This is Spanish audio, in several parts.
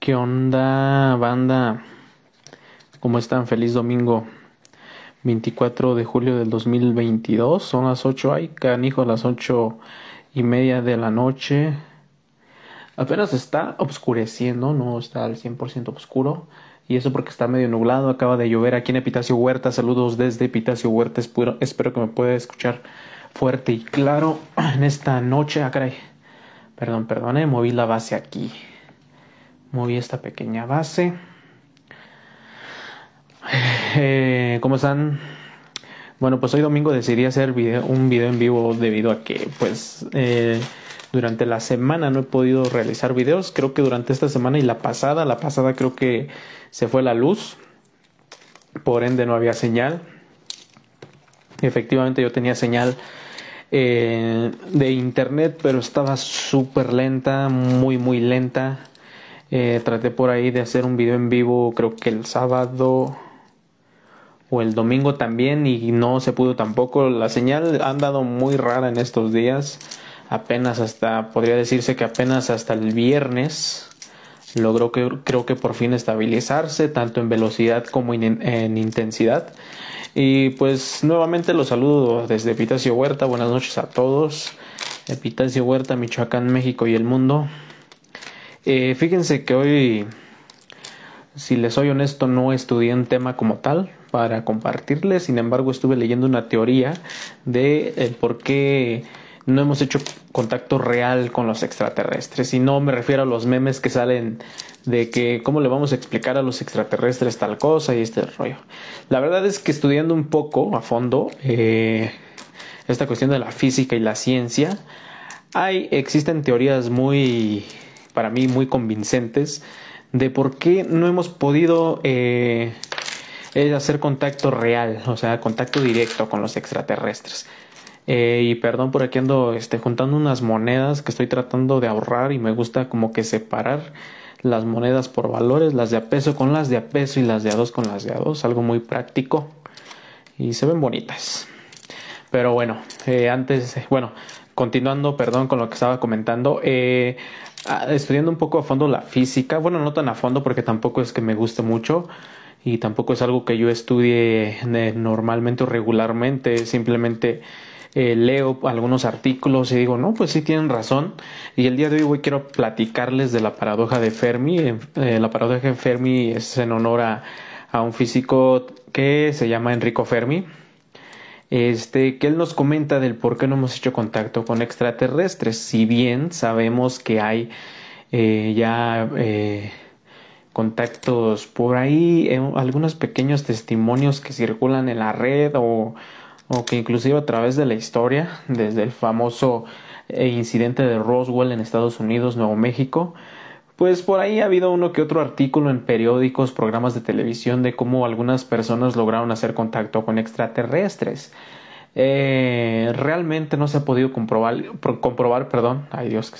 ¿Qué onda, banda? ¿Cómo están? Feliz domingo 24 de julio del 2022. Son las 8, ay, canijo, las 8 y media de la noche. Apenas está oscureciendo, no está al 100% oscuro. Y eso porque está medio nublado, acaba de llover aquí en Epitacio Huerta. Saludos desde Epitacio Huerta. Espero, espero que me pueda escuchar fuerte y claro en esta noche. Ah, caray. Perdón, perdón, eh, moví la base aquí moví esta pequeña base. Eh, ¿Cómo están? Bueno, pues hoy domingo decidí hacer un video en vivo debido a que pues eh, durante la semana no he podido realizar videos. Creo que durante esta semana y la pasada, la pasada creo que se fue la luz. Por ende no había señal. Efectivamente yo tenía señal eh, de internet, pero estaba súper lenta, muy muy lenta. Eh, traté por ahí de hacer un video en vivo, creo que el sábado o el domingo también y no se pudo tampoco. La señal ha andado muy rara en estos días. Apenas hasta, podría decirse que apenas hasta el viernes logró que, creo que por fin estabilizarse, tanto en velocidad como en, en intensidad. Y pues nuevamente los saludo desde Epitacio Huerta. Buenas noches a todos. Epitacio Huerta, Michoacán, México y el mundo. Eh, fíjense que hoy, si les soy honesto, no estudié un tema como tal para compartirles, sin embargo estuve leyendo una teoría de el por qué no hemos hecho contacto real con los extraterrestres. Y no me refiero a los memes que salen de que cómo le vamos a explicar a los extraterrestres tal cosa y este rollo. La verdad es que estudiando un poco a fondo eh, esta cuestión de la física y la ciencia, hay, existen teorías muy para mí muy convincentes de por qué no hemos podido eh, hacer contacto real, o sea, contacto directo con los extraterrestres. Eh, y perdón por aquí ando este, juntando unas monedas que estoy tratando de ahorrar y me gusta como que separar las monedas por valores, las de a peso con las de a peso y las de a dos con las de a dos, algo muy práctico y se ven bonitas. Pero bueno, eh, antes, bueno, continuando, perdón, con lo que estaba comentando, eh, estudiando un poco a fondo la física, bueno, no tan a fondo porque tampoco es que me guste mucho y tampoco es algo que yo estudie eh, normalmente o regularmente, simplemente eh, leo algunos artículos y digo, no, pues sí tienen razón. Y el día de hoy voy, quiero platicarles de la paradoja de Fermi. Eh, la paradoja de Fermi es en honor a, a un físico que se llama Enrico Fermi este, que él nos comenta del por qué no hemos hecho contacto con extraterrestres, si bien sabemos que hay eh, ya eh, contactos por ahí, eh, algunos pequeños testimonios que circulan en la red o, o que inclusive a través de la historia, desde el famoso incidente de Roswell en Estados Unidos, Nuevo México, pues por ahí ha habido uno que otro artículo en periódicos, programas de televisión de cómo algunas personas lograron hacer contacto con extraterrestres. Eh, realmente no se ha podido comprobar, comprobar perdón, ay Dios,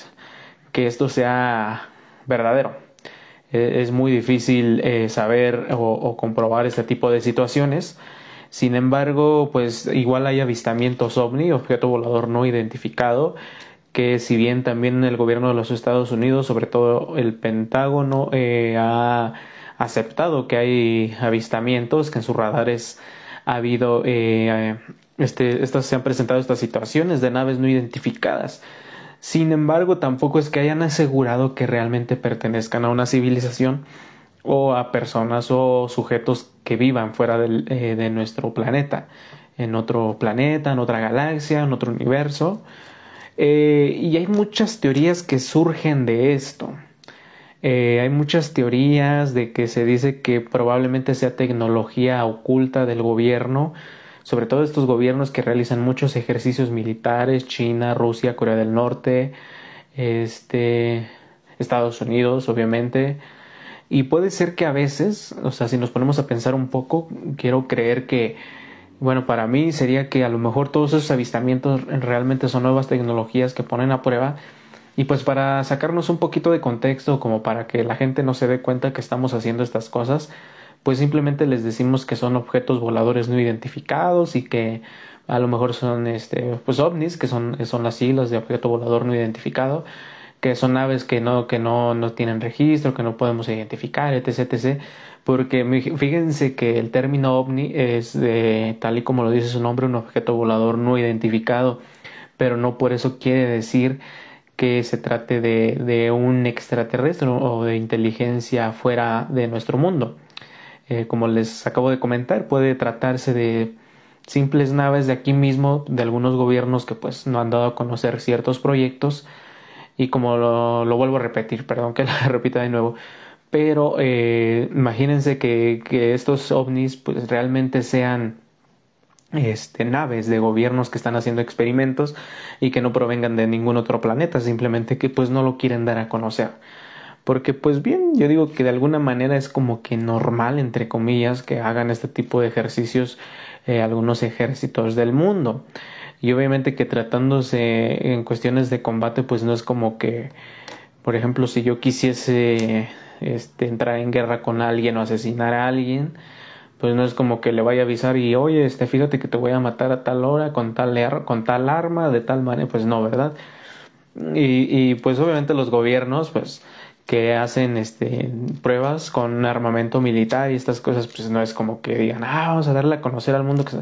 que esto sea verdadero. E, es muy difícil eh, saber o, o, comprobar este tipo de situaciones. Sin embargo, pues igual hay avistamientos ovni, objeto volador no identificado, que si bien también el gobierno de los Estados Unidos, sobre todo el Pentágono, eh, ha aceptado que hay avistamientos, que en sus radares ha habido, eh, este, estas, se han presentado estas situaciones de naves no identificadas. Sin embargo, tampoco es que hayan asegurado que realmente pertenezcan a una civilización o a personas o sujetos que vivan fuera eh, de nuestro planeta, en otro planeta, en otra galaxia, en otro universo. Eh, y hay muchas teorías que surgen de esto. Eh, hay muchas teorías de que se dice que probablemente sea tecnología oculta del gobierno, sobre todo estos gobiernos que realizan muchos ejercicios militares, China, Rusia, Corea del Norte, este, Estados Unidos, obviamente. Y puede ser que a veces, o sea, si nos ponemos a pensar un poco, quiero creer que bueno, para mí sería que a lo mejor todos esos avistamientos realmente son nuevas tecnologías que ponen a prueba. Y pues para sacarnos un poquito de contexto como para que la gente no se dé cuenta que estamos haciendo estas cosas, pues simplemente les decimos que son objetos voladores no identificados y que a lo mejor son este pues ovnis, que son, son las siglas de objeto volador no identificado, que son naves que no, que no, no tienen registro, que no podemos identificar, etc, etc. Porque fíjense que el término ovni es, de, tal y como lo dice su nombre, un objeto volador no identificado, pero no por eso quiere decir que se trate de, de un extraterrestre o de inteligencia fuera de nuestro mundo. Eh, como les acabo de comentar, puede tratarse de simples naves de aquí mismo, de algunos gobiernos que pues no han dado a conocer ciertos proyectos y como lo, vuelvo a repetir, perdón que la repita de nuevo, pero eh, imagínense que, estos ovnis pues realmente sean este, naves de gobiernos que están haciendo experimentos y que no provengan de ningún otro planeta, simplemente que pues no lo quieren dar a conocer. Porque pues bien, yo digo que de alguna manera es como que normal, entre comillas, que hagan este tipo de ejercicios eh, algunos ejércitos del mundo y obviamente que tratándose en cuestiones de combate pues no es como que por ejemplo si yo quisiese este, entrar en guerra con alguien o asesinar a alguien pues no es como que le vaya a avisar y oye este fíjate que te voy a matar a tal hora con tal con tal arma de tal manera pues no verdad y, pues obviamente los gobiernos pues que hacen este pruebas con armamento militar y estas cosas pues no es como que digan ah vamos a darle a conocer al mundo que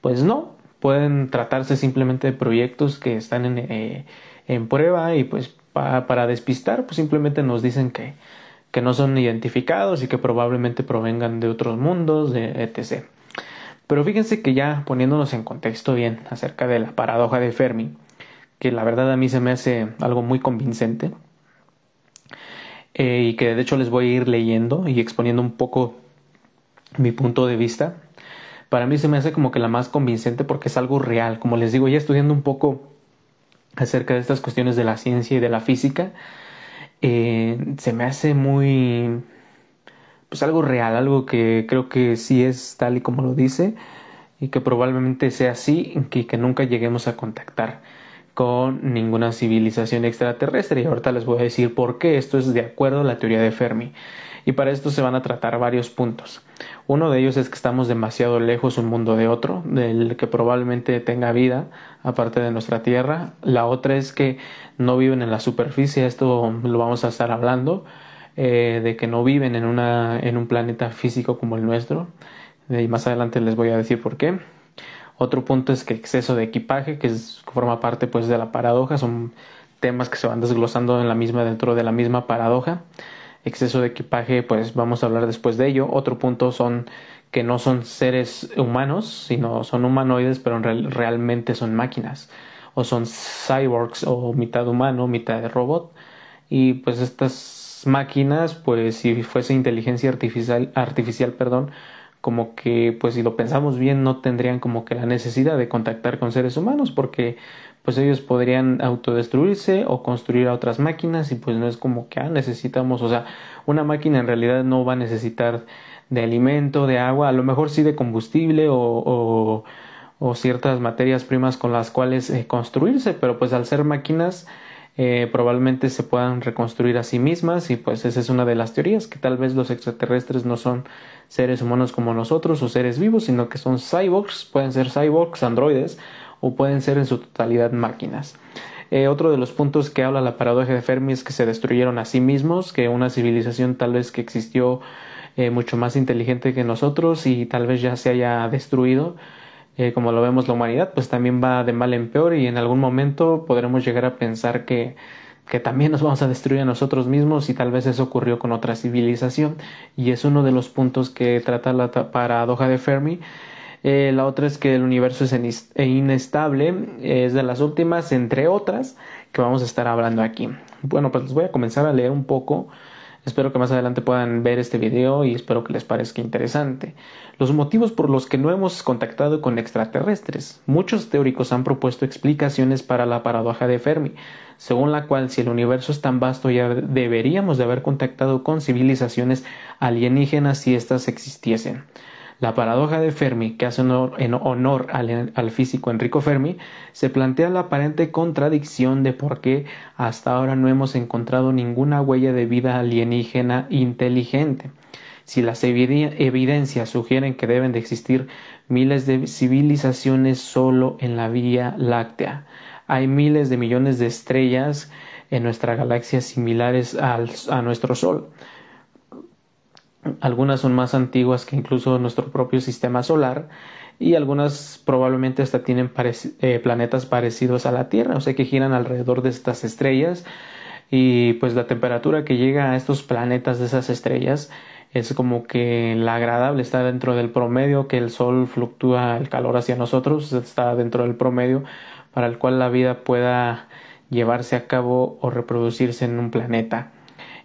pues no pueden tratarse simplemente de proyectos que están en, eh, en prueba y pues para despistar pues simplemente nos dicen que, que no son identificados y que probablemente provengan de otros mundos, etc. Pero fíjense que ya poniéndonos en contexto bien acerca de la paradoja de Fermi, que la verdad a mí se me hace algo muy convincente, eh, y que de hecho les voy a ir leyendo y exponiendo un poco mi punto de vista para mí se me hace como que la más convincente porque es algo real. Como les digo, ya estudiando un poco acerca de estas cuestiones de la ciencia y de la física, eh, se me hace muy, pues algo real, algo que creo que sí es tal y como lo dice y que probablemente sea así y que nunca lleguemos a contactar con ninguna civilización extraterrestre. Y ahorita les voy a decir por qué esto es de acuerdo a la teoría de Fermi y para esto se van a tratar varios puntos. Uno de ellos es que estamos demasiado lejos un mundo de otro, del que probablemente tenga vida aparte de nuestra Tierra. La otra es que no viven en la superficie, esto lo vamos a estar hablando, eh, de que no viven en, una, en un planeta físico como el nuestro. Y más adelante les voy a decir por qué. Otro punto es que exceso de equipaje, que forma parte pues de la paradoja, son temas que se van desglosando en la misma dentro de la misma paradoja exceso de equipaje, pues vamos a hablar después de ello. Otro punto son que no son seres humanos, sino son humanoides, pero realmente son máquinas. O son cyborgs, o mitad humano, mitad robot. Y pues estas máquinas, pues si fuese inteligencia artificial, artificial, perdón, como que pues si lo pensamos bien no tendrían como que la necesidad de contactar con seres humanos porque pues ellos podrían autodestruirse o construir a otras máquinas y pues no es como que ah, necesitamos, o sea, una máquina en realidad no va a necesitar de alimento, de agua, a lo mejor sí de combustible o, o, ciertas materias primas con las cuales eh, construirse, pero pues al ser máquinas eh, probablemente se puedan reconstruir a sí mismas y pues esa es una de las teorías, que tal vez los extraterrestres no son seres humanos como nosotros o seres vivos, sino que son cyborgs, pueden ser cyborgs, androides, o pueden ser en su totalidad máquinas. Eh, otro de los puntos que habla la paradoja de Fermi es que se destruyeron a sí mismos, que una civilización tal vez que existió eh, mucho más inteligente que nosotros y tal vez ya se haya destruido. Eh, como lo vemos la humanidad, pues también va de mal en peor y en algún momento podremos llegar a pensar que, que también nos vamos a destruir a nosotros mismos y tal vez eso ocurrió con otra civilización y es uno de los puntos que trata la paradoja de Fermi eh, la otra es que el universo es e inestable, es de las últimas, entre otras, que vamos a estar hablando aquí. Bueno, pues les voy a comenzar a leer un poco. Espero que más adelante puedan ver este video y espero que les parezca interesante. Los motivos por los que no hemos contactado con extraterrestres. Muchos teóricos han propuesto explicaciones para la paradoja de Fermi, según la cual si el universo es tan vasto ya deberíamos de haber contactado con civilizaciones alienígenas si éstas existiesen. La paradoja de Fermi, que hace honor, honor al, físico Enrico Fermi, se plantea la aparente contradicción de por qué hasta ahora no hemos encontrado ninguna huella de vida alienígena inteligente. Si las evidencias sugieren que deben de existir miles de civilizaciones solo en la Vía Láctea, hay miles de millones de estrellas en nuestra galaxia similares al, a nuestro Sol. Algunas son más antiguas que incluso nuestro propio sistema solar y algunas probablemente hasta tienen eh, planetas parecidos a la Tierra, o sea que giran alrededor de estas estrellas y pues la temperatura que llega a estos planetas de esas estrellas es como que la agradable está dentro del promedio, que el Sol fluctúa el calor hacia nosotros, está dentro del promedio para el cual la vida pueda llevarse a cabo o reproducirse en un planeta.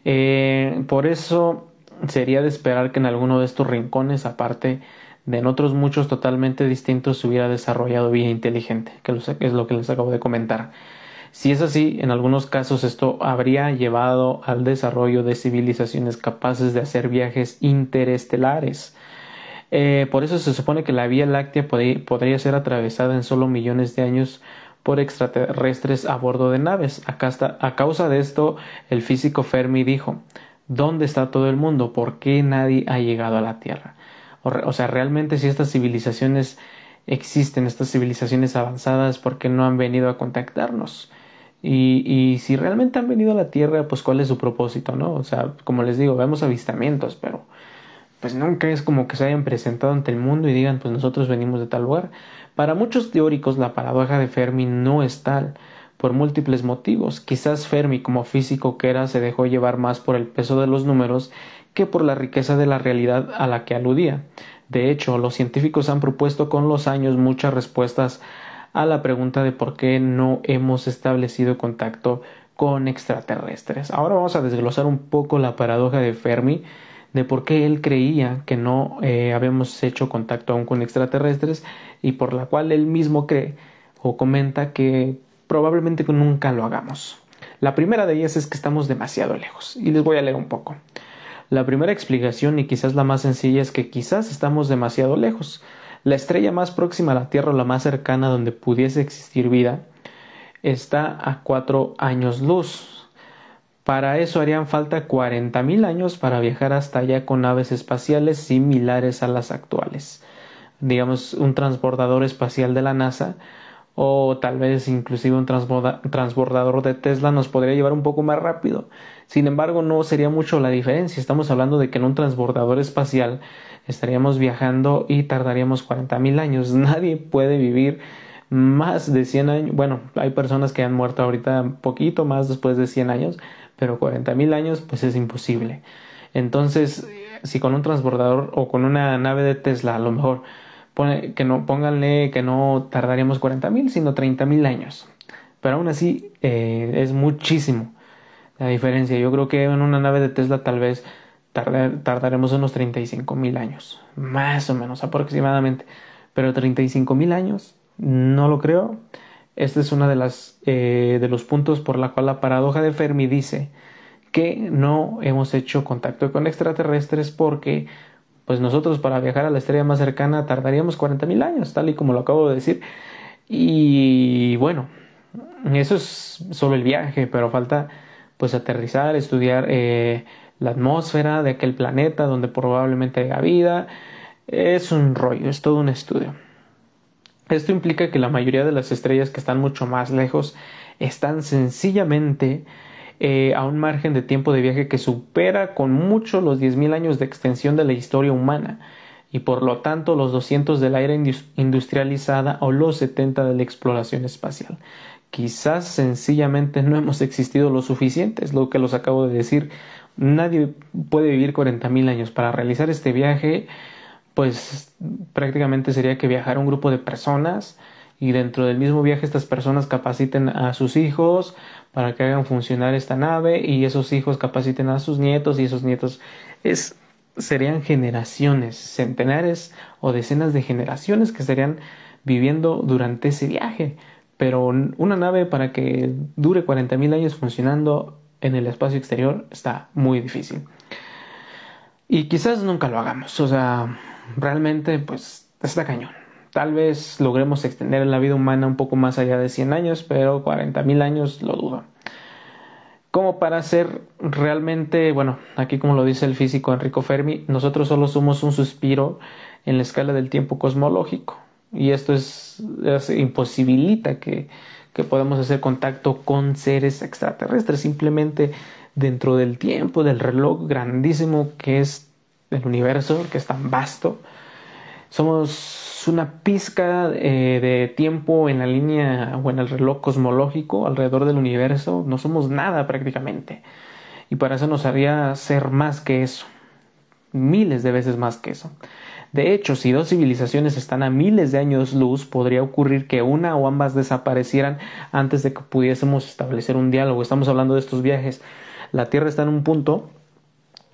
Eh, por eso sería de esperar que en alguno de estos rincones, aparte de en otros muchos totalmente distintos, se hubiera desarrollado vida inteligente, que es lo que les acabo de comentar. Si es así, en algunos casos esto habría llevado al desarrollo de civilizaciones capaces de hacer viajes interestelares. Eh, por eso se supone que la Vía Láctea podría ser atravesada en solo millones de años por extraterrestres a bordo de naves. a causa de esto, el físico Fermi dijo ¿Dónde está todo el mundo? ¿Por qué nadie ha llegado a la Tierra? O, sea, realmente si estas civilizaciones existen, estas civilizaciones avanzadas, ¿por qué no han venido a contactarnos? Y, y, si realmente han venido a la Tierra, pues cuál es su propósito, ¿no? O sea, como les digo, vemos avistamientos, pero pues nunca es como que se hayan presentado ante el mundo y digan, pues nosotros venimos de tal lugar. Para muchos teóricos, la paradoja de Fermi no es tal, por múltiples motivos. Quizás Fermi, como físico que era, se dejó llevar más por el peso de los números que por la riqueza de la realidad a la que aludía. De hecho, los científicos han propuesto con los años muchas respuestas a la pregunta de por qué no hemos establecido contacto con extraterrestres. Ahora vamos a desglosar un poco la paradoja de Fermi de por qué él creía que no eh, habíamos hecho contacto aún con extraterrestres y por la cual él mismo cree o comenta que probablemente nunca lo hagamos. La primera de ellas es que estamos demasiado lejos y les voy a leer un poco. La primera explicación y quizás la más sencilla es que quizás estamos demasiado lejos. La estrella más próxima a la Tierra o la más cercana donde pudiese existir vida está a cuatro años luz. Para eso harían falta mil años para viajar hasta allá con naves espaciales similares a las actuales. Digamos, un transbordador espacial de la NASA o tal vez inclusive un transbordador de Tesla nos podría llevar un poco más rápido. Sin embargo, no sería mucho la diferencia. Estamos hablando de que en un transbordador espacial estaríamos viajando y tardaríamos 40.000 años. Nadie puede vivir más de 100 años. Bueno, hay personas que han muerto ahorita un poquito más después de 100 años, pero 40.000 años pues es imposible. Entonces, si con un transbordador o con una nave de Tesla a lo mejor que no pónganle que no tardaríamos 40.000, sino 30.000 años. Pero aún así eh, es muchísimo la diferencia. Yo creo que en una nave de Tesla tal vez tardaremos unos 35 mil años, más o menos aproximadamente. Pero 35 mil años, no lo creo. Este es uno de, las, eh, de los puntos por la cual la paradoja de Fermi dice que no hemos hecho contacto con extraterrestres porque pues nosotros para viajar a la estrella más cercana tardaríamos 40 mil años, tal y como lo acabo de decir. Y bueno, eso es solo el viaje, pero falta pues aterrizar, estudiar eh, la atmósfera de aquel planeta donde probablemente haya vida. Es un rollo, es todo un estudio. Esto implica que la mayoría de las estrellas que están mucho más lejos están sencillamente eh, a un margen de tiempo de viaje que supera con mucho los 10.000 años de extensión de la historia humana y por lo tanto los 200 de la era industrializada o los 70 de la exploración espacial. Quizás sencillamente no hemos existido lo suficiente, es lo que los acabo de decir. Nadie puede vivir 40.000 años. Para realizar este viaje, pues prácticamente sería que viajar un grupo de personas y dentro del mismo viaje estas personas capaciten a sus hijos para que hagan funcionar esta nave y esos hijos capaciten a sus nietos y esos nietos es serían generaciones, centenares o decenas de generaciones que estarían viviendo durante ese viaje. Pero una nave para que dure 40.000 años funcionando en el espacio exterior está muy difícil. Y quizás nunca lo hagamos. O sea, realmente pues está cañón. Tal vez logremos extender la vida humana un poco más allá de 100 años, pero 40.000 años lo dudo. Como para ser realmente, bueno, aquí como lo dice el físico Enrico Fermi, nosotros solo somos un suspiro en la escala del tiempo cosmológico y esto es, imposibilita que, que podemos hacer contacto con seres extraterrestres, simplemente dentro del tiempo, del reloj grandísimo que es el universo, que es tan vasto. Somos una pizca eh, de tiempo en la línea o en el reloj cosmológico alrededor del universo. No somos nada prácticamente. Y para eso nos haría ser más que eso. Miles de veces más que eso. De hecho, si dos civilizaciones están a miles de años luz, podría ocurrir que una o ambas desaparecieran antes de que pudiésemos establecer un diálogo. Estamos hablando de estos viajes. La Tierra está en un punto,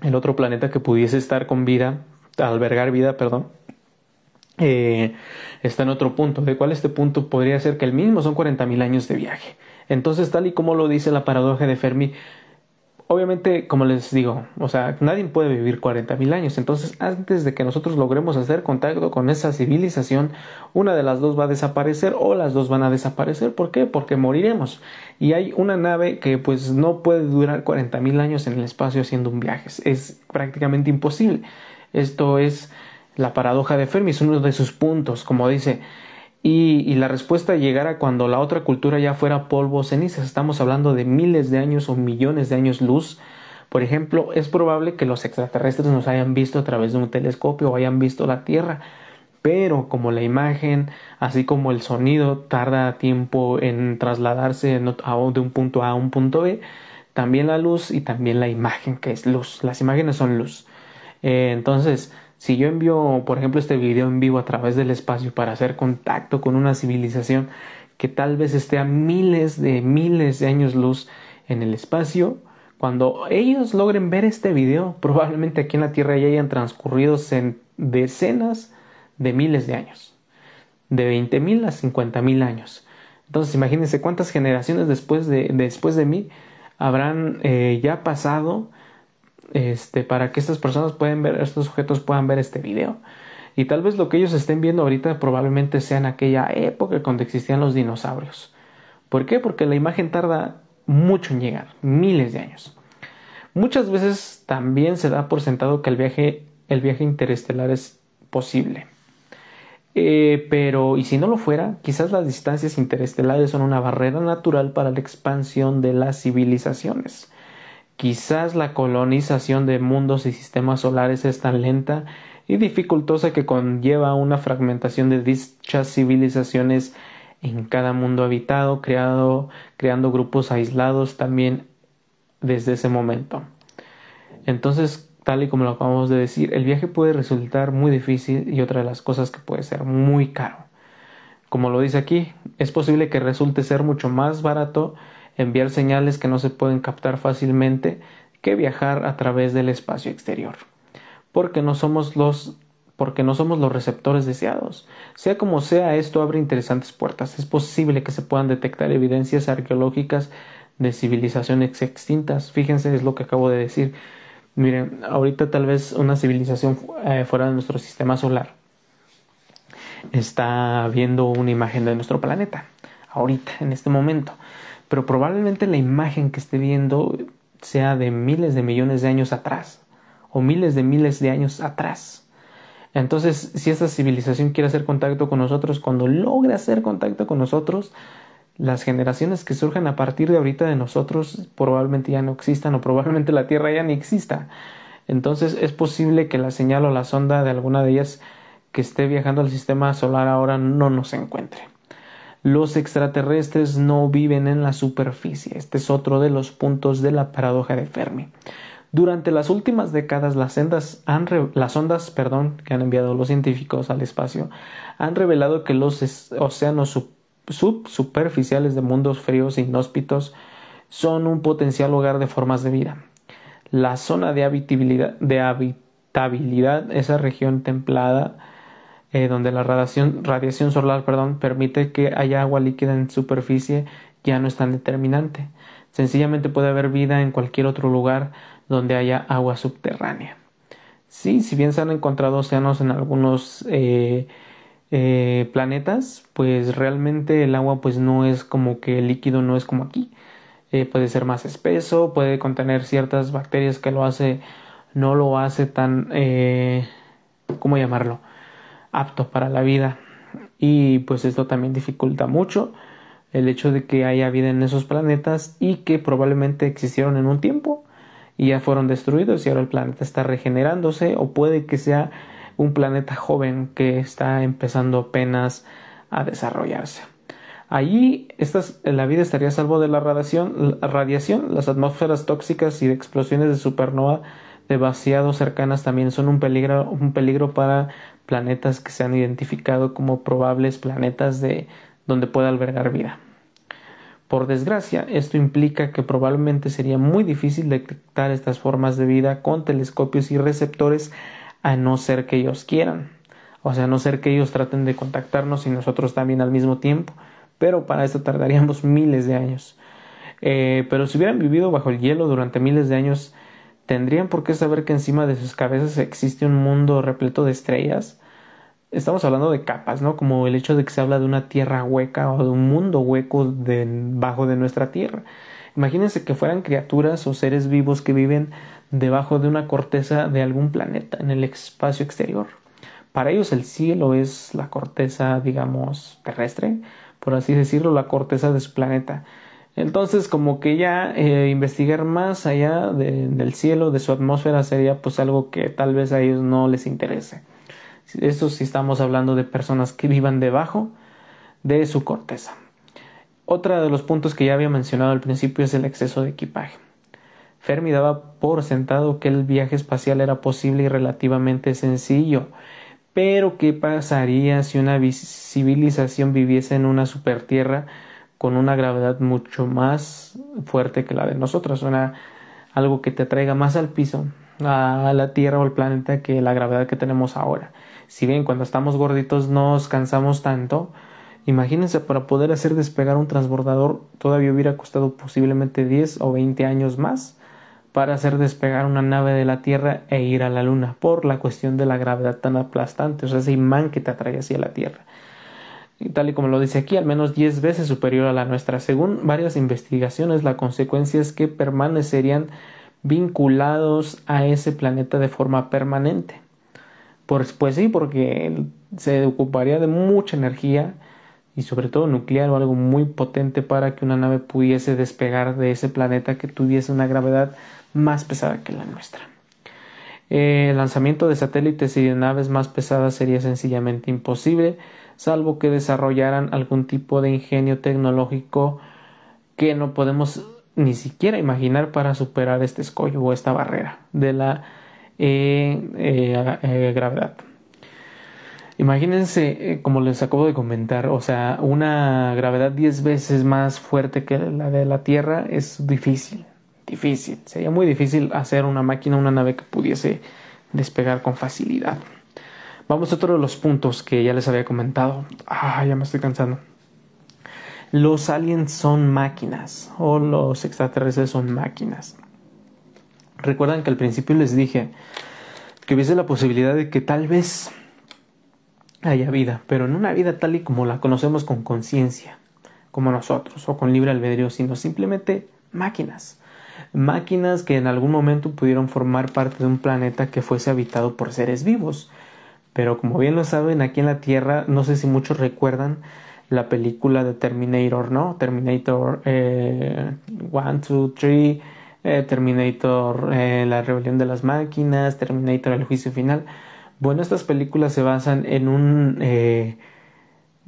el otro planeta que pudiese estar con vida, albergar vida, perdón, eh, está en otro punto. ¿De cuál este punto podría ser que el mismo son 40.000 años de viaje? Entonces, tal y como lo dice la paradoja de Fermi, obviamente, como les digo, o sea, nadie puede vivir 40.000 años. Entonces, antes de que nosotros logremos hacer contacto con esa civilización, una de las dos va a desaparecer o las dos van a desaparecer. ¿Por qué? Porque moriremos. Y hay una nave que pues no puede durar 40.000 años en el espacio haciendo un viaje. Es prácticamente imposible. Esto es la paradoja de Fermi, es uno de sus puntos, como dice. Y, la respuesta llegara cuando la otra cultura ya fuera polvo o cenizas. Estamos hablando de miles de años o millones de años luz. Por ejemplo, es probable que los extraterrestres nos hayan visto a través de un telescopio o hayan visto la Tierra, pero como la imagen, así como el sonido tarda tiempo en trasladarse de un punto A a un punto B, también la luz y también la imagen, que es luz. Las imágenes son luz. Eh, entonces, si yo envío, por ejemplo, este video en vivo a través del espacio para hacer contacto con una civilización que tal vez esté a miles de miles de años luz en el espacio, cuando ellos logren ver este video, probablemente aquí en la Tierra ya hayan transcurrido decenas de miles de años, de 20.000 a 50.000 años. Entonces, imagínense cuántas generaciones después de, después de mí habrán eh, ya pasado este, para que estas personas puedan ver, estos sujetos puedan ver este video. Y tal vez lo que ellos estén viendo ahorita probablemente sea en aquella época cuando existían los dinosaurios. ¿Por qué? Porque la imagen tarda mucho en llegar, miles de años. Muchas veces también se da por sentado que el viaje, el viaje interestelar es posible. Eh, pero, y si no lo fuera, quizás las distancias interestelares son una barrera natural para la expansión de las civilizaciones. Quizás la colonización de mundos y sistemas solares es tan lenta y dificultosa que conlleva una fragmentación de dichas civilizaciones en cada mundo habitado, creado, creando grupos aislados también desde ese momento. Entonces, tal y como lo acabamos de decir, el viaje puede resultar muy difícil y otra de las cosas que puede ser muy caro. Como lo dice aquí, es posible que resulte ser mucho más barato enviar señales que no se pueden captar fácilmente que viajar a través del espacio exterior. Porque no somos los porque no somos los receptores deseados. Sea como sea, esto abre interesantes puertas. Es posible que se puedan detectar evidencias arqueológicas de civilizaciones extintas. Fíjense, es lo que acabo de decir. Miren, ahorita tal vez una civilización eh, fuera de nuestro sistema solar está viendo una imagen de nuestro planeta. Ahorita, en este momento pero probablemente la imagen que esté viendo sea de miles de millones de años atrás o miles de miles de años atrás. Entonces, si esta civilización quiere hacer contacto con nosotros, cuando logre hacer contacto con nosotros, las generaciones que surjan a partir de ahorita de nosotros probablemente ya no existan o probablemente la Tierra ya ni exista. Entonces es posible que la señal o la sonda de alguna de ellas que esté viajando al sistema solar ahora no nos encuentre. Los extraterrestres no viven en la superficie. Este es otro de los puntos de la paradoja de Fermi. Durante las últimas décadas, las, ondas perdón, que han enviado los científicos al espacio han revelado que los océanos subsuperficiales de mundos fríos e inhóspitos son un potencial hogar de formas de vida. La zona de habitabilidad esa región templada, eh, donde la radiación, radiación solar perdón, permite que haya agua líquida en superficie, ya no es tan determinante. Sencillamente puede haber vida en cualquier otro lugar donde haya agua subterránea. Sí, si bien se han encontrado océanos en algunos eh, eh, planetas, pues realmente el agua pues no es como que líquido no es como aquí. puede ser más espeso, puede contener ciertas bacterias que lo hace, no lo hace tan, ¿cómo llamarlo? Apto para la vida y pues esto también dificulta mucho el hecho de que haya vida en esos planetas y que probablemente existieron en un tiempo y ya fueron destruidos y ahora el planeta está regenerándose o puede que sea un planeta joven que está empezando apenas a desarrollarse. Allí la vida estaría salvo de la radiación, radiación, las atmósferas tóxicas y de explosiones de supernova demasiado cercanas también son un peligro, un peligro para planetas que se han identificado como probables planetas de donde pueda albergar vida. Por desgracia, esto implica que probablemente sería muy difícil detectar estas formas de vida con telescopios y receptores a no ser que ellos quieran, o sea, a no ser que ellos traten de contactarnos y nosotros también al mismo tiempo, pero para esto tardaríamos miles de años. Eh, pero si hubieran vivido bajo el hielo durante miles de años, ¿tendrían por qué saber que encima de sus cabezas existe un mundo repleto de estrellas? Estamos hablando de capas, ¿no? Como el hecho de que se habla de una tierra hueca o de un mundo hueco debajo de nuestra tierra. Imagínense que fueran criaturas o seres vivos que viven debajo de una corteza de algún planeta en el espacio exterior. Para ellos el cielo es la corteza, digamos, terrestre, por así decirlo, la corteza de su planeta. Entonces, como que ya eh, investigar más allá del cielo, de su atmósfera, sería pues algo que tal vez a ellos no les interese. Esto si estamos hablando de personas que vivan debajo de su corteza. Otro de los puntos que ya había mencionado al principio es el exceso de equipaje. Fermi daba por sentado que el viaje espacial era posible y relativamente sencillo, pero ¿qué pasaría si una civilización viviese en una supertierra con una gravedad mucho más fuerte que la de nosotros? Una, algo que te atraiga más al piso, a la Tierra o al planeta que la gravedad que tenemos ahora. Si bien cuando estamos gorditos nos cansamos tanto, imagínense para poder hacer despegar un transbordador todavía hubiera costado posiblemente 10 o 20 años más para hacer despegar una nave de la Tierra e ir a la Luna, por la cuestión de la gravedad tan aplastante, o sea, ese imán que te atrae hacia la Tierra. Tal y como lo dice aquí, al menos 10 veces superior a la nuestra. Según varias investigaciones, la consecuencia es que permanecerían vinculados a ese planeta de forma permanente. Pues, pues sí, porque se ocuparía de mucha energía y sobre todo nuclear o algo muy potente para que una nave pudiese despegar de ese planeta que tuviese una gravedad más pesada que la nuestra. El lanzamiento de satélites y de naves más pesadas sería sencillamente imposible, salvo que desarrollaran algún tipo de ingenio tecnológico que no podemos ni siquiera imaginar para superar este escollo o esta barrera de la eh, eh, eh, gravedad. Imagínense, como les acabo de comentar, o sea, una gravedad 10 veces más fuerte que la de la Tierra es difícil, difícil. Sería muy difícil hacer una máquina, una nave que pudiese despegar con facilidad. Vamos a otro de los puntos que ya les había comentado. Ah, ya me estoy cansando. Los aliens son máquinas o los extraterrestres son máquinas. Recuerdan que al principio les dije que hubiese la posibilidad de que tal vez haya vida, pero no una vida tal y como la conocemos con conciencia, como nosotros, o con libre albedrío, sino simplemente máquinas máquinas que en algún momento pudieron formar parte de un planeta que fuese habitado por seres vivos. Pero como bien lo saben, aquí en la Tierra, no sé si muchos recuerdan la película de Terminator, ¿no? Terminator 1, 2, 3, Terminator eh, La rebelión de las máquinas, Terminator El juicio final. Bueno, estas películas se basan en un eh,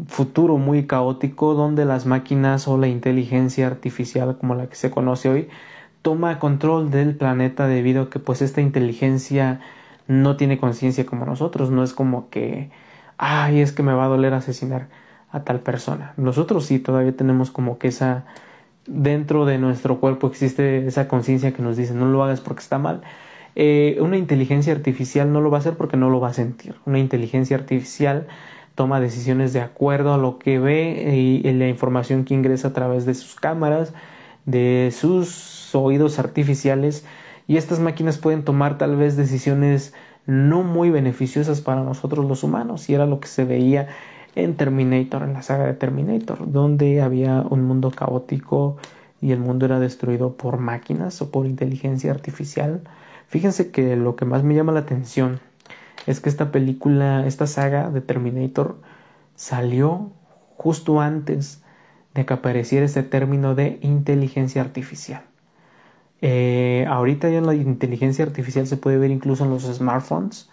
futuro muy caótico donde las máquinas o la inteligencia artificial como la que se conoce hoy toma control del planeta debido a que pues esta inteligencia no tiene conciencia como nosotros, no es como que, ay, es que me va a doler asesinar a tal persona. Nosotros sí todavía tenemos como que esa, dentro de nuestro cuerpo existe esa conciencia que nos dice, no lo hagas porque está mal. Eh, una inteligencia artificial no lo va a hacer porque no lo va a sentir. Una inteligencia artificial toma decisiones de acuerdo a lo que ve y la información que ingresa a través de sus cámaras, de sus oídos artificiales y estas máquinas pueden tomar tal vez decisiones no muy beneficiosas para nosotros los humanos y era lo que se veía en Terminator, en la saga de Terminator, donde había un mundo caótico y el mundo era destruido por máquinas o por inteligencia artificial. Fíjense que lo que más me llama la atención es que esta película, esta saga de Terminator salió justo antes de que apareciera este término de inteligencia artificial. Eh, ahorita ya la inteligencia artificial se puede ver incluso en los smartphones.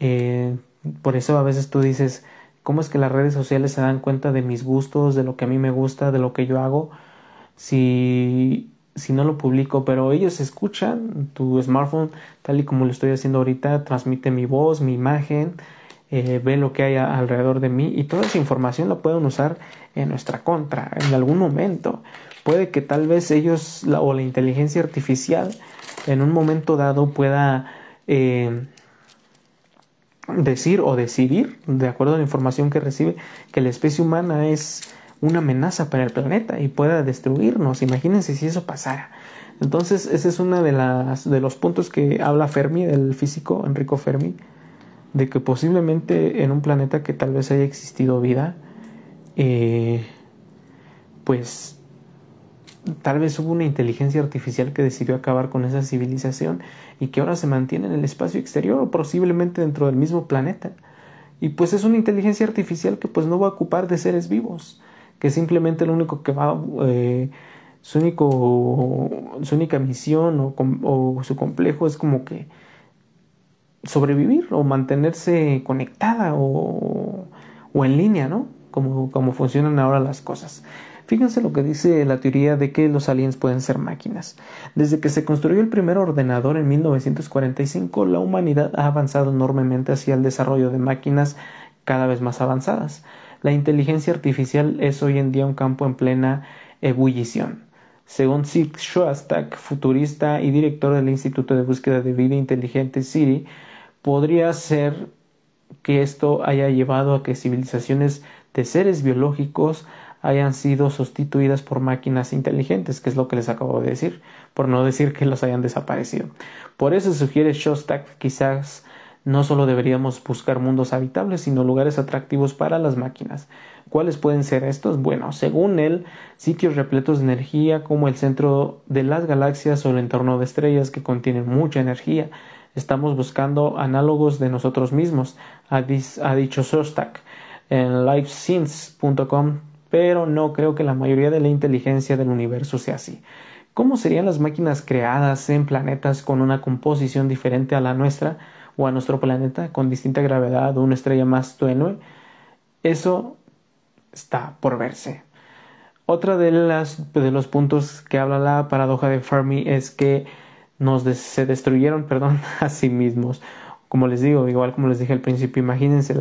Eh, por eso a veces tú dices, ¿cómo es que las redes sociales se dan cuenta de mis gustos, de lo que a mí me gusta, de lo que yo hago? Si, si no lo publico, pero ellos escuchan tu smartphone tal y como lo estoy haciendo ahorita, transmite mi voz, mi imagen, eh, ve lo que hay alrededor de mí y toda esa información la pueden usar en nuestra contra en algún momento. Puede que tal vez ellos o la inteligencia artificial en un momento dado pueda eh, decir o decidir, de acuerdo a la información que recibe, que la especie humana es una amenaza para el planeta y pueda destruirnos. Imagínense si eso pasara. Entonces, ese es uno de, las, de los puntos que habla Fermi, del físico Enrico Fermi, de que posiblemente en un planeta que tal vez haya existido vida, eh, pues tal vez hubo una inteligencia artificial que decidió acabar con esa civilización y que ahora se mantiene en el espacio exterior o posiblemente dentro del mismo planeta. Y pues es una inteligencia artificial que pues no va a ocupar de seres vivos, que simplemente lo único que va, eh, su, único, su única misión o, o su complejo es como que sobrevivir o mantenerse conectada o, o en línea, ¿no? Como, funcionan ahora las cosas. Fíjense lo que dice la teoría de que los aliens pueden ser máquinas. Desde que se construyó el primer ordenador en 1945, la humanidad ha avanzado enormemente hacia el desarrollo de máquinas cada vez más avanzadas. La inteligencia artificial es hoy en día un campo en plena ebullición. Según Sid Shostak, futurista y director del Instituto de Búsqueda de Vida Inteligente Siri, podría ser que esto haya llevado a que civilizaciones de seres biológicos hayan sido sustituidas por máquinas inteligentes, que es lo que les acabo de decir, por no decir que los hayan desaparecido. Por eso sugiere Shostak quizás no solo deberíamos buscar mundos habitables, sino lugares atractivos para las máquinas. ¿Cuáles pueden ser estos? Bueno, según él, sitios repletos de energía como el centro de las galaxias o el entorno de estrellas que contienen mucha energía, Estamos buscando análogos de nosotros mismos, ha, dicho Sostak en livescenes.com, pero no creo que la mayoría de la inteligencia del universo sea así. ¿Cómo serían las máquinas creadas en planetas con una composición diferente a la nuestra o a nuestro planeta, con distinta gravedad o una estrella más tenue? Eso está por verse. Otra de, las, de los puntos que habla la paradoja de Fermi es que nos se destruyeron, perdón, a sí mismos. Como les digo, igual como les dije al principio, imagínense,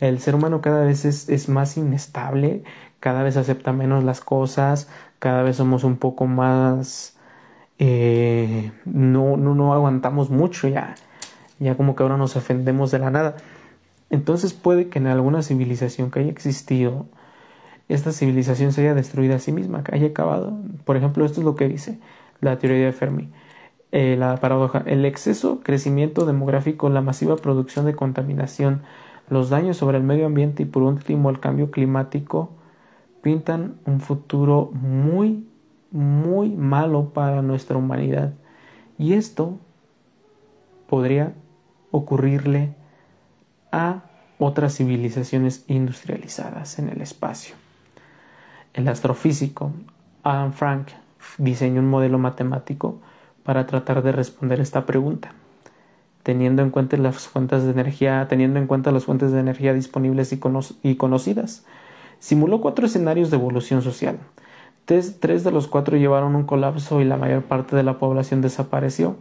el, ser humano cada vez es, más inestable, cada vez acepta menos las cosas, cada vez somos un poco más... Eh, no, no, no aguantamos mucho ya, ya como que ahora nos ofendemos de la nada. Entonces puede que en alguna civilización que haya existido, esta civilización se haya destruido a sí misma, que haya acabado. Por ejemplo, esto es lo que dice la teoría de Fermi. Eh, la paradoja, el exceso crecimiento demográfico, la masiva producción de contaminación, los daños sobre el medio ambiente y por último el cambio climático pintan un futuro muy, muy malo para nuestra humanidad. Y esto podría ocurrirle a otras civilizaciones industrializadas en el espacio. El astrofísico Adam Frank diseñó un modelo matemático para tratar de responder esta pregunta, teniendo en cuenta las fuentes de energía, teniendo en cuenta las fuentes de energía disponibles y, conocidas. Simuló cuatro escenarios de evolución social. Tres, de los cuatro llevaron un colapso y la mayor parte de la población desapareció.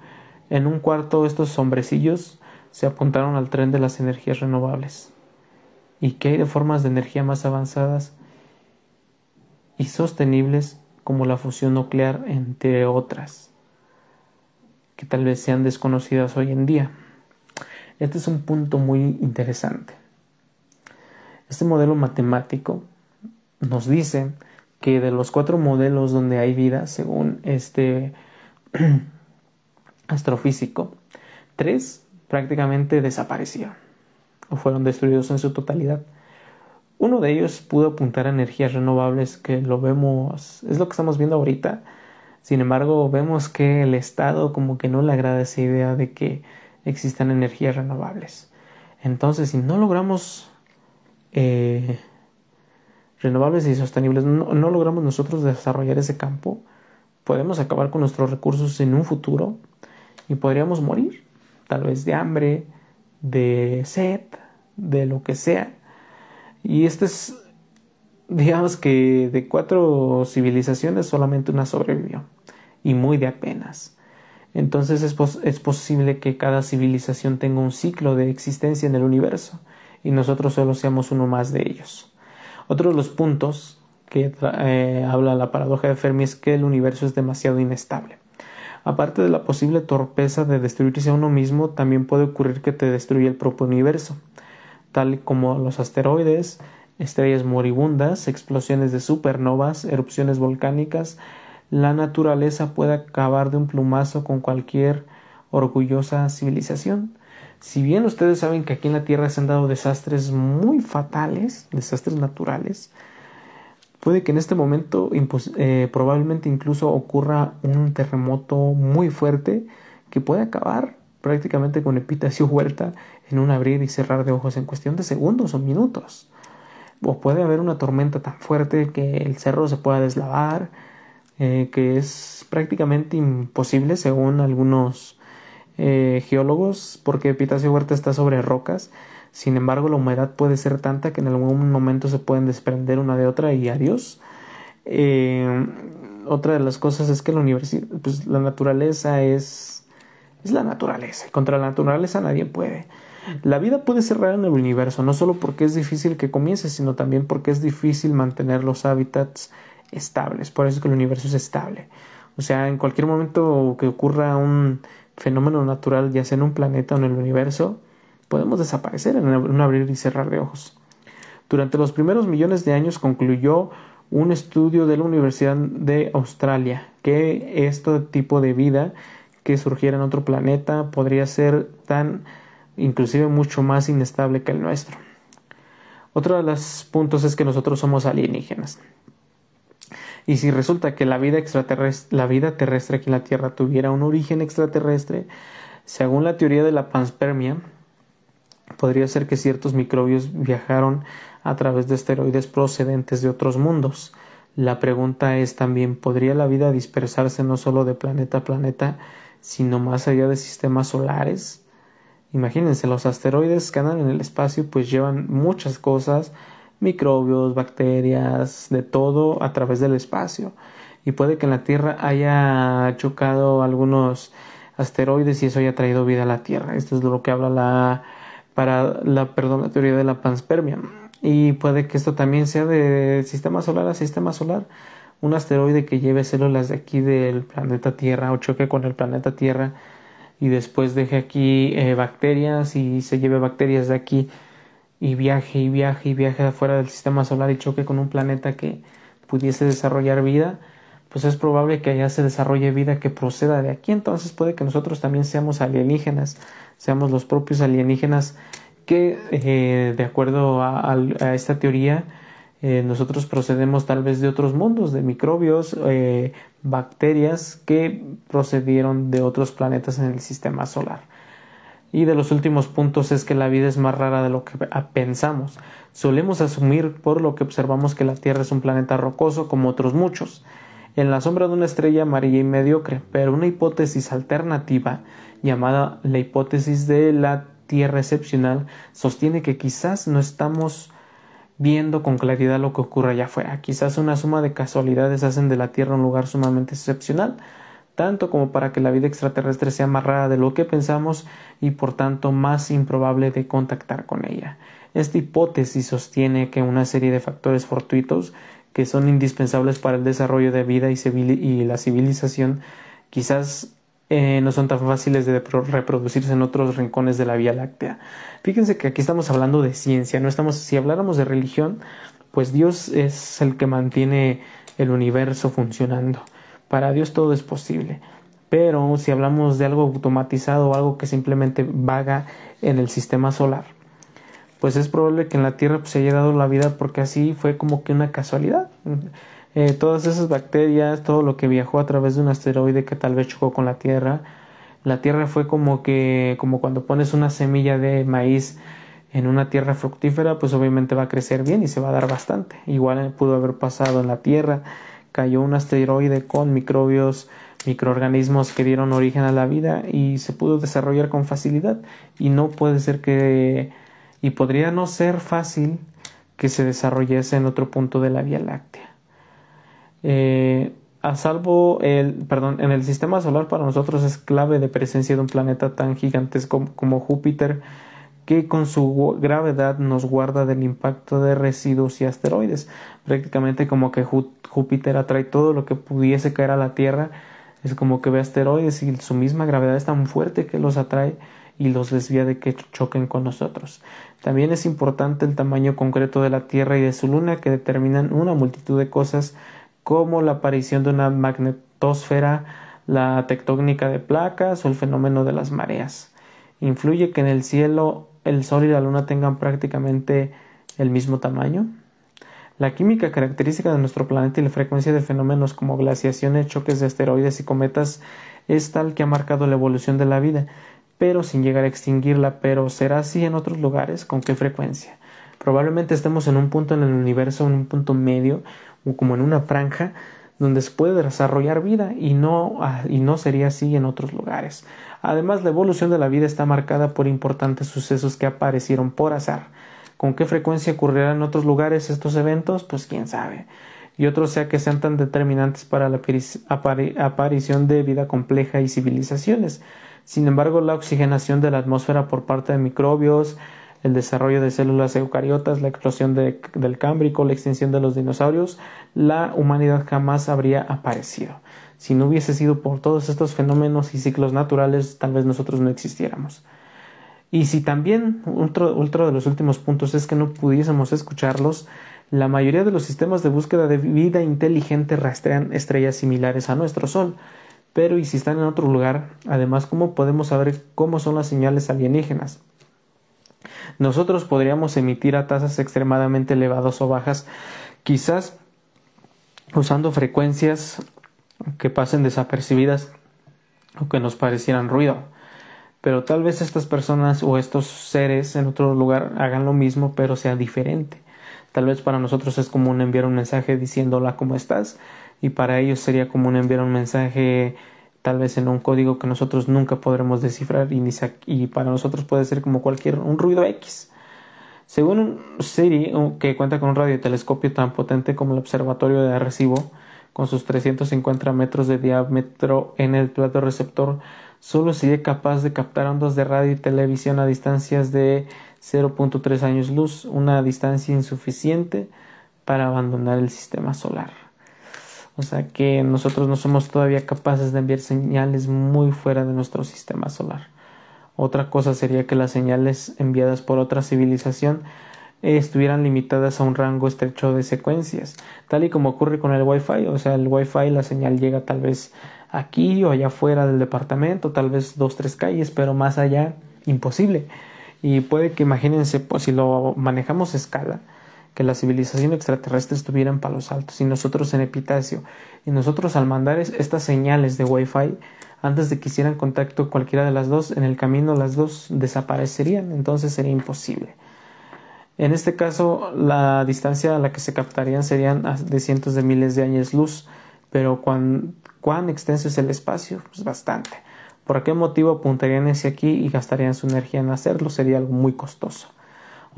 En un cuarto estos hombrecillos se apuntaron al tren de las energías renovables. ¿Y qué hay de formas de energía más avanzadas y sostenibles como la fusión nuclear, entre otras? Que tal vez sean desconocidas hoy en día. Este es un punto muy interesante. Este modelo matemático nos dice que de los cuatro modelos donde hay vida, según este astrofísico, tres prácticamente desaparecieron o fueron destruidos en su totalidad. Uno de ellos pudo apuntar a energías renovables que lo vemos, es lo que estamos viendo ahorita, sin embargo, vemos que el Estado como que no le agrada esa idea de que existan energías renovables. Entonces, si no logramos eh, renovables y sostenibles no, no logramos nosotros desarrollar ese campo, podemos acabar con nuestros recursos en un futuro y podríamos morir, tal vez de hambre, de sed, de lo que sea. Y este es, digamos que de cuatro civilizaciones solamente una sobrevivió y muy de apenas. Entonces es, es posible que cada civilización tenga un ciclo de existencia en el universo y nosotros solo seamos uno más de ellos. Otro de los puntos que eh, habla la paradoja de Fermi es que el universo es demasiado inestable. Aparte de la posible torpeza de destruirse a uno mismo, también puede ocurrir que te destruya el propio universo, tal como los asteroides, estrellas moribundas, explosiones de supernovas, erupciones volcánicas, la naturaleza puede acabar de un plumazo con cualquier orgullosa civilización. Si bien ustedes saben que aquí en la Tierra se han dado desastres muy fatales, desastres naturales, puede que en este momento eh, probablemente incluso ocurra un terremoto muy fuerte que puede acabar prácticamente con Epitacio Huerta en un abrir y cerrar de ojos en cuestión de segundos o minutos. O puede haber una tormenta tan fuerte que el cerro se pueda deslavar, eh, que es prácticamente imposible según algunos eh, geólogos, porque Epitacio Huerta está sobre rocas. Sin embargo, la humedad puede ser tanta que en algún momento se pueden desprender una de otra y adiós. Eh, otra de las cosas es que la pues la naturaleza es, es la naturaleza. Y contra la naturaleza nadie puede. La vida puede ser rara en el universo, no solo porque es difícil que comience, sino también porque es difícil mantener los hábitats estables. Por eso es que el universo es estable. O sea, en cualquier momento que ocurra un fenómeno natural, ya sea en un planeta o en el universo, podemos desaparecer en un abrir y cerrar de ojos. Durante los primeros millones de años concluyó un estudio de la Universidad de Australia que este tipo de vida que surgiera en otro planeta podría ser tan inclusive mucho más inestable que el nuestro. Otro de los puntos es que nosotros somos alienígenas. Y si resulta que la vida extraterrestre, la vida terrestre aquí en la Tierra tuviera un origen extraterrestre, según la teoría de la panspermia, podría ser que ciertos microbios viajaron a través de esteroides procedentes de otros mundos. La pregunta es también, ¿podría la vida dispersarse no solo de planeta a planeta, sino más allá de sistemas solares? Imagínense, los asteroides que andan en el espacio pues llevan muchas cosas, microbios, bacterias, de todo a través del espacio. Y puede que en la Tierra haya chocado algunos asteroides y eso haya traído vida a la Tierra. Esto es lo que habla la para la perdón, la teoría de la panspermia. Y puede que esto también sea de sistema solar a sistema solar. Un asteroide que lleve células de aquí del planeta Tierra o choque con el planeta Tierra y después deje aquí eh, bacterias y se lleve bacterias de aquí y viaje y viaje y viaje afuera del sistema solar y choque con un planeta que pudiese desarrollar vida, pues es probable que allá se desarrolle vida que proceda de aquí. Entonces puede que nosotros también seamos alienígenas, seamos los propios alienígenas que, eh, de acuerdo a, esta teoría, eh, nosotros procedemos tal vez de otros mundos, de microbios, eh, bacterias que procedieron de otros planetas en el sistema solar. Y de los últimos puntos es que la vida es más rara de lo que pensamos. Solemos asumir por lo que observamos que la Tierra es un planeta rocoso como otros muchos, en la sombra de una estrella amarilla y mediocre, pero una hipótesis alternativa llamada la hipótesis de la Tierra excepcional sostiene que quizás no estamos viendo con claridad lo que ocurre allá afuera. Quizás una suma de casualidades hacen de la Tierra un lugar sumamente excepcional, tanto como para que la vida extraterrestre sea más rara de lo que pensamos y por tanto más improbable de contactar con ella. Esta hipótesis sostiene que una serie de factores fortuitos que son indispensables para el desarrollo de vida y, y la civilización quizás eh, no son tan fáciles de reproducirse en otros rincones de la Vía Láctea. Fíjense que aquí estamos hablando de ciencia, no estamos, si habláramos de religión, pues Dios es el que mantiene el universo funcionando. Para Dios todo es posible. Pero si hablamos de algo automatizado o algo que simplemente vaga en el sistema solar, pues es probable que en la Tierra pues, se haya dado la vida porque así fue como que una casualidad. Eh, todas esas bacterias, todo lo que viajó a través de un asteroide que tal vez chocó con la Tierra, la Tierra fue como que, como cuando pones una semilla de maíz en una tierra fructífera, pues obviamente va a crecer bien y se va a dar bastante. Igual pudo haber pasado en la Tierra, cayó un asteroide con microbios, microorganismos que dieron origen a la vida y se pudo desarrollar con facilidad. Y no puede ser que, y podría no ser fácil que se desarrollase en otro punto de la Vía Láctea. Eh, a salvo el, perdón, en el sistema solar para nosotros es clave de presencia de un planeta tan gigantesco como Júpiter, que con su gravedad nos guarda del impacto de residuos y asteroides. Prácticamente como que Júpiter atrae todo lo que pudiese caer a la Tierra. Es como que ve asteroides y su misma gravedad es tan fuerte que los atrae y los desvía de que choquen con nosotros. También es importante el tamaño concreto de la Tierra y de su luna que determinan una multitud de cosas como la aparición de una magnetosfera, la tectónica de placas o el fenómeno de las mareas. Influye que en el cielo el Sol y la Luna tengan prácticamente el mismo tamaño? La química característica de nuestro planeta y la frecuencia de fenómenos como glaciaciones, choques de asteroides y cometas es tal que ha marcado la evolución de la vida, pero sin llegar a extinguirla. Pero ¿será así en otros lugares? ¿Con qué frecuencia? Probablemente estemos en un punto en el universo, en un punto medio, como en una franja, donde se puede desarrollar vida y no, ah, y no sería así en otros lugares. Además, la evolución de la vida está marcada por importantes sucesos que aparecieron por azar. ¿Con qué frecuencia ocurrirán en otros lugares estos eventos? Pues quién sabe. Y otros sea que sean tan determinantes para la aparición de vida compleja y civilizaciones. Sin embargo, la oxigenación de la atmósfera por parte de microbios, el desarrollo de células eucariotas, la explosión del cámbrico, la extinción de los dinosaurios, la humanidad jamás habría aparecido. Si no hubiese sido por todos estos fenómenos y ciclos naturales, tal vez nosotros no existiéramos. Y si también otro, otro de los últimos puntos es que no pudiésemos escucharlos, la mayoría de los sistemas de búsqueda de vida inteligente rastrean estrellas similares a nuestro Sol. Pero ¿y si están en otro lugar? Además, ¿cómo podemos saber cómo son las señales alienígenas? Nosotros podríamos emitir a tasas extremadamente elevadas o bajas, quizás usando frecuencias que pasen desapercibidas o que nos parecieran ruido. Pero tal vez estas personas o estos seres en otro lugar hagan lo mismo, pero sea diferente. Tal vez para nosotros es común enviar un mensaje diciendo hola, ¿cómo estás? Y para ellos sería común enviar un mensaje tal vez en un código que nosotros nunca podremos descifrar y, y para nosotros puede ser como cualquier un ruido X. Según Siri, que cuenta con un radiotelescopio tan potente como el Observatorio de Arecibo, con sus 350 metros de diámetro en el plato receptor, solo sería capaz de captar ondas de radio y televisión a distancias de 0.3 años luz, una distancia insuficiente para abandonar el sistema solar. O sea que nosotros no somos todavía capaces de enviar señales muy fuera de nuestro sistema solar. Otra cosa sería que las señales enviadas por otra civilización estuvieran limitadas a un rango estrecho de secuencias, tal y como ocurre con el Wi-Fi. O sea, el Wi-Fi la señal llega tal vez aquí o allá afuera del departamento, tal vez dos, tres calles, pero más allá imposible. Y puede que imagínense, pues, si lo manejamos a escala, que la civilización extraterrestre estuviera en Palos Altos y nosotros en Epitacio. Y nosotros al mandar estas señales de Wi-Fi, antes de que hicieran contacto cualquiera de las dos, en el camino las dos desaparecerían, entonces sería imposible. En este caso, la distancia a la que se captarían serían de cientos de miles de años luz, pero ¿cuán, cuán extenso es el espacio? Pues bastante. ¿Por qué motivo apuntarían hacia aquí y gastarían su energía en hacerlo? Sería algo muy costoso.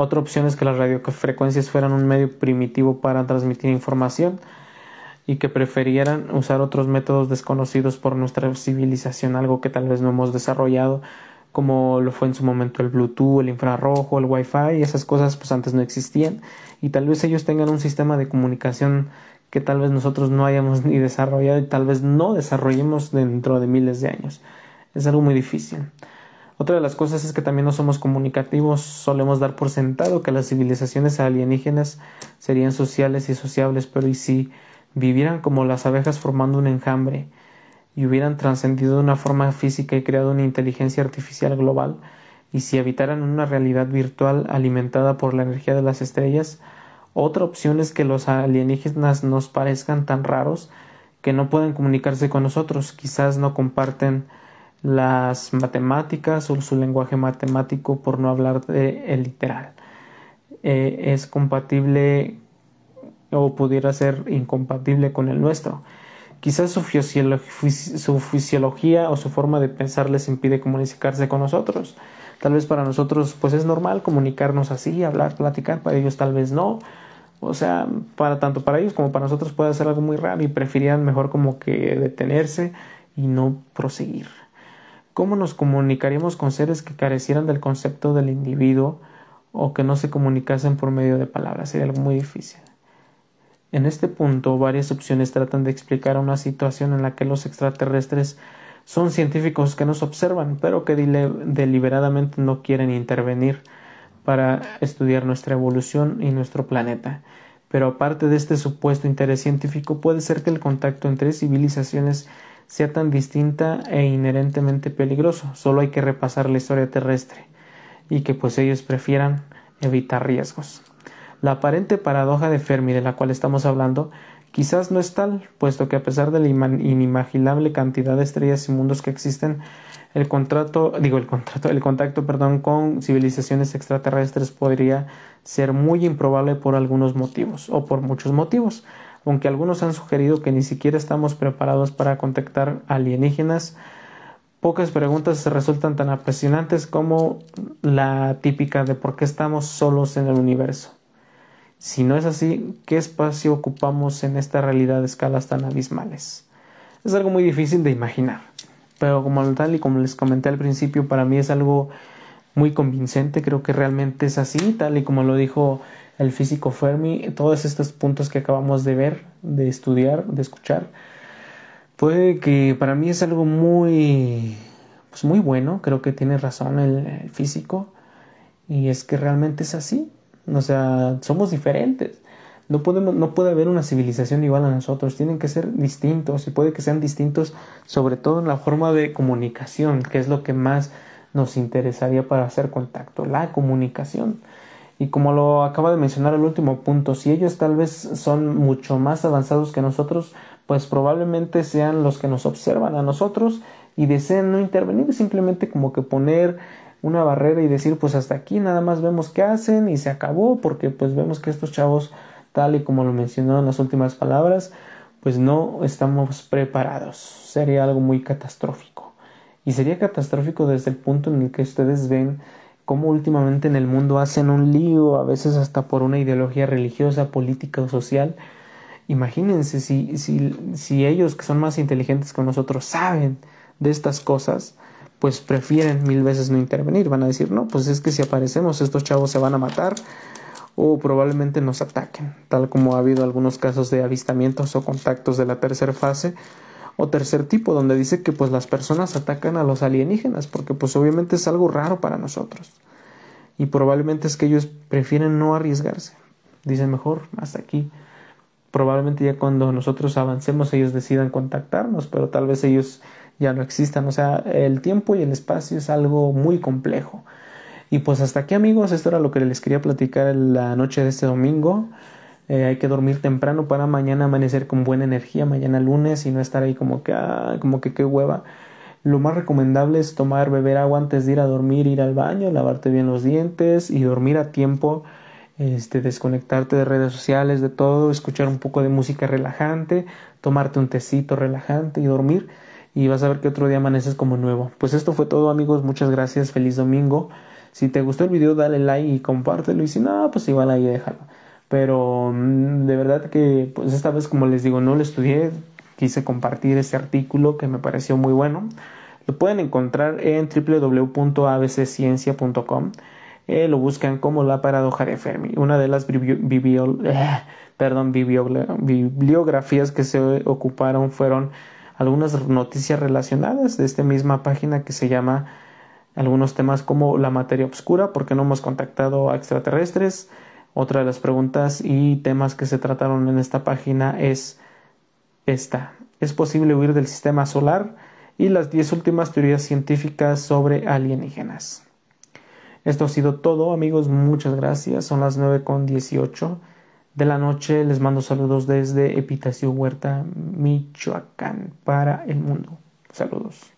Otra opción es que las radiofrecuencias fueran un medio primitivo para transmitir información y que prefirieran usar otros métodos desconocidos por nuestra civilización, algo que tal vez no hemos desarrollado, como lo fue en su momento el Bluetooth, el infrarrojo, el Wi-Fi, esas cosas pues antes no existían y tal vez ellos tengan un sistema de comunicación que tal vez nosotros no hayamos ni desarrollado y tal vez no desarrollemos dentro de miles de años. Es algo muy difícil. Otra de las cosas es que también no somos comunicativos, solemos dar por sentado que las civilizaciones alienígenas serían sociales y sociables, pero ¿y si vivieran como las abejas formando un enjambre y hubieran trascendido de una forma física y creado una inteligencia artificial global? ¿Y si habitaran una realidad virtual alimentada por la energía de las estrellas? Otra opción es que los alienígenas nos parezcan tan raros que no pueden comunicarse con nosotros, quizás no comparten las matemáticas o su lenguaje matemático, por no hablar de el literal. Eh, es compatible o pudiera ser incompatible con el nuestro. Quizás su, su fisiología o su forma de pensar les impide comunicarse con nosotros. Tal vez para nosotros pues es normal comunicarnos así, hablar, platicar, para ellos tal vez no. O sea, para tanto para ellos como para nosotros puede ser algo muy raro y preferían mejor como que detenerse y no proseguir. ¿Cómo nos comunicaríamos con seres que carecieran del concepto del individuo o que no se comunicasen por medio de palabras? Sería algo muy difícil. En este punto, varias opciones tratan de explicar una situación en la que los extraterrestres son científicos que nos observan, pero que deliberadamente no quieren intervenir para estudiar nuestra evolución y nuestro planeta. Pero aparte de este supuesto interés científico, puede ser que el contacto entre civilizaciones sea tan distinta e inherentemente peligroso. Solo hay que repasar la historia terrestre y que pues ellos prefieran evitar riesgos. La aparente paradoja de Fermi de la cual estamos hablando quizás no es tal, puesto que a pesar de la inimaginable cantidad de estrellas y mundos que existen, el contrato, digo el contrato, el contacto, perdón, con civilizaciones extraterrestres podría ser muy improbable por algunos motivos o por muchos motivos, aunque algunos han sugerido que ni siquiera estamos preparados para contactar alienígenas. Pocas preguntas resultan tan apasionantes como la típica de por qué estamos solos en el universo. Si no es así, ¿qué espacio ocupamos en esta realidad de escalas tan abismales? Es algo muy difícil de imaginar, pero como tal y como les comenté al principio, para mí es algo muy convincente, creo que realmente es así, tal y como lo dijo el físico Fermi, todos estos puntos que acabamos de ver, de estudiar, de escuchar, puede que para mí es algo muy, pues muy bueno, creo que tiene razón el físico, y es que realmente es así, o sea, somos diferentes. No, podemos, no puede haber una civilización igual a nosotros, tienen que ser distintos y puede que sean distintos sobre todo en la forma de comunicación, que es lo que más nos interesaría para hacer contacto, la comunicación. Y como lo acaba de mencionar el último punto, si ellos tal vez son mucho más avanzados que nosotros, pues probablemente sean los que nos observan a nosotros y deseen no intervenir, simplemente como que poner una barrera y decir pues hasta aquí nada más vemos qué hacen y se acabó porque pues vemos que estos chavos tal y como lo mencionó en las últimas palabras pues no estamos preparados. Sería algo muy catastrófico. Y sería catastrófico desde el punto en el que ustedes ven cómo últimamente en el mundo hacen un lío a veces hasta por una ideología religiosa política o social imagínense si, si, si ellos que son más inteligentes que nosotros saben de estas cosas pues prefieren mil veces no intervenir. Van a decir, no, pues es que si aparecemos estos chavos se van a matar o probablemente nos ataquen, tal como ha habido algunos casos de avistamientos o contactos de la tercera fase o tercer tipo, donde dice que pues las personas atacan a los alienígenas, porque pues obviamente es algo raro para nosotros. Y probablemente es que ellos prefieren no arriesgarse. Dicen mejor, hasta aquí. Probablemente ya cuando nosotros avancemos ellos decidan contactarnos, pero tal vez ellos ya no existan. O sea, el tiempo y el espacio es algo muy complejo. Y pues hasta aquí amigos, esto era lo que les quería platicar la noche de este domingo. Eh, hay que dormir temprano para mañana amanecer con buena energía, mañana lunes y no estar ahí como que, ah, como que qué hueva. Lo más recomendable es tomar, beber agua antes de ir a dormir, ir al baño, lavarte bien los dientes y dormir a tiempo, este, desconectarte de redes sociales, de todo, escuchar un poco de música relajante, tomarte un tecito relajante y dormir y vas a ver que otro día amaneces como nuevo. Pues esto fue todo amigos, muchas gracias, feliz domingo. Si te gustó el video dale like y compártelo y si no, pues igual ahí déjalo. Pero mm, de verdad que pues esta vez como les digo no lo estudié, quise compartir ese artículo que me pareció muy bueno. Lo pueden encontrar en www.abcciencia.com. Eh, lo buscan como la paradoja de Fermi. Una de las perdón, bibliografías que se ocuparon fueron algunas noticias relacionadas de esta misma página que se llama algunos temas como la materia oscura, porque no hemos contactado a extraterrestres. Otra de las preguntas y temas que se trataron en esta página es esta. ¿Es posible huir del sistema solar? Y las 10 últimas teorías científicas sobre alienígenas. Esto ha sido todo, amigos. Muchas gracias. Son las 9 con 18 de la noche. Les mando saludos desde Epitacio Huerta, Michoacán, para el mundo. Saludos.